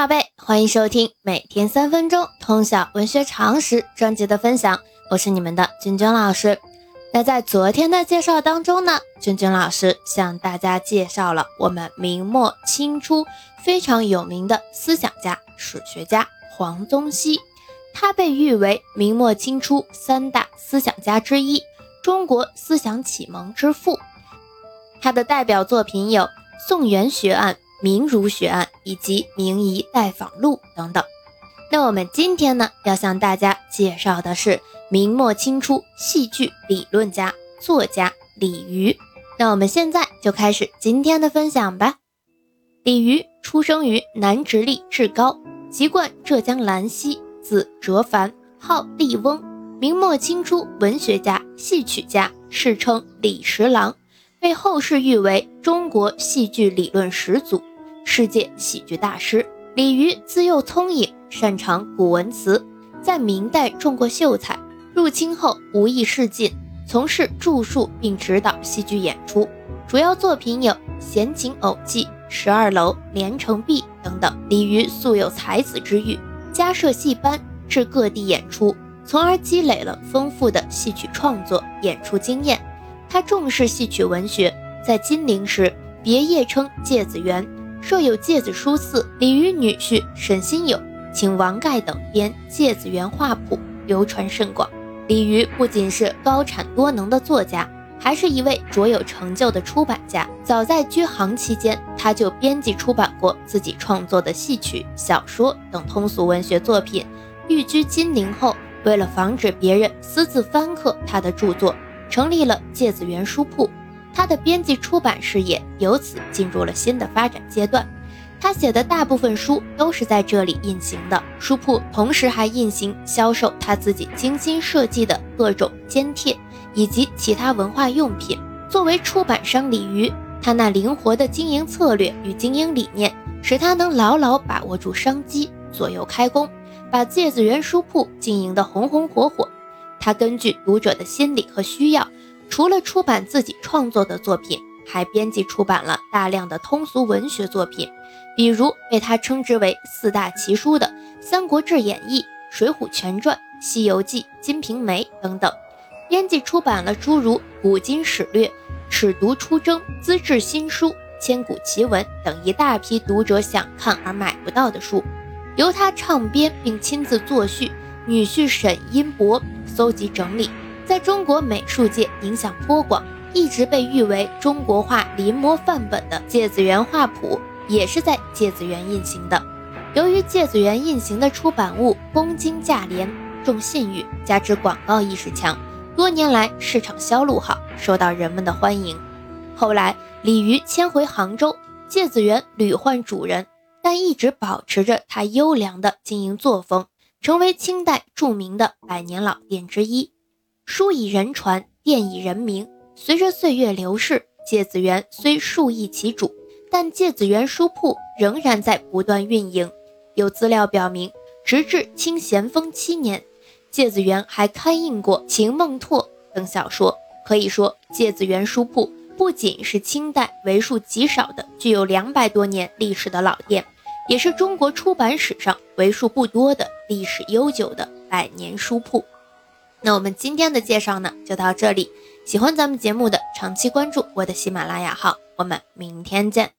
宝贝，欢迎收听每天三分钟通晓文学常识专辑的分享，我是你们的君君老师。那在昨天的介绍当中呢，君君老师向大家介绍了我们明末清初非常有名的思想家、史学家黄宗羲，他被誉为明末清初三大思想家之一，中国思想启蒙之父。他的代表作品有《宋元学案》。明儒学案以及明夷待访录等等。那我们今天呢，要向大家介绍的是明末清初戏剧理论家、作家李渔。那我们现在就开始今天的分享吧。李渔出生于南直隶志高，籍贯浙江兰溪，字哲凡，号立翁，明末清初文学家、戏曲家，世称李十郎，被后世誉为中国戏剧理论始祖。世界喜剧大师李渔自幼聪颖，擅长古文词，在明代中过秀才。入清后无意仕进，从事著述并指导戏剧演出，主要作品有《闲情偶记》《十二楼》《连城壁》等等。李渔素有才子之誉，加设戏班，至各地演出，从而积累了丰富的戏曲创作演出经验。他重视戏曲文学，在金陵时别业称芥子园。设有芥子书寺，李渔女婿沈心友请王盖等编《芥子园画谱》，流传甚广。李渔不仅是高产多能的作家，还是一位卓有成就的出版家。早在居杭期间，他就编辑出版过自己创作的戏曲、小说等通俗文学作品。寓居金陵后，为了防止别人私自翻刻他的著作，成立了芥子园书铺。他的编辑出版事业由此进入了新的发展阶段。他写的大部分书都是在这里印行的。书铺同时还印行销售他自己精心设计的各种笺帖以及其他文化用品。作为出版商李渔，他那灵活的经营策略与经营理念，使他能牢牢把握住商机，左右开工，把芥子园书铺经营得红红火火。他根据读者的心理和需要。除了出版自己创作的作品，还编辑出版了大量的通俗文学作品，比如被他称之为四大奇书的《三国志演义》《水浒全传》《西游记》《金瓶梅》等等，编辑出版了诸如《古今史略》《尺牍出征》《资治新书》《千古奇文》等一大批读者想看而买不到的书，由他唱编并亲自作序，女婿沈荫博搜集整理。在中国美术界影响颇广，一直被誉为中国画临摹范本的《芥子园画谱》也是在芥子园印行的。由于芥子园印行的出版物公斤价廉，重信誉，加之广告意识强，多年来市场销路好，受到人们的欢迎。后来李渔迁回杭州，芥子园屡换主人，但一直保持着他优良的经营作风，成为清代著名的百年老店之一。书以人传，店以人名。随着岁月流逝，芥子园虽数易其主，但芥子园书铺仍然在不断运营。有资料表明，直至清咸丰七年，芥子园还刊印过《秦梦拓》等小说。可以说，芥子园书铺不仅是清代为数极少的具有两百多年历史的老店，也是中国出版史上为数不多的历史悠久的百年书铺。那我们今天的介绍呢，就到这里。喜欢咱们节目的，长期关注我的喜马拉雅号。我们明天见。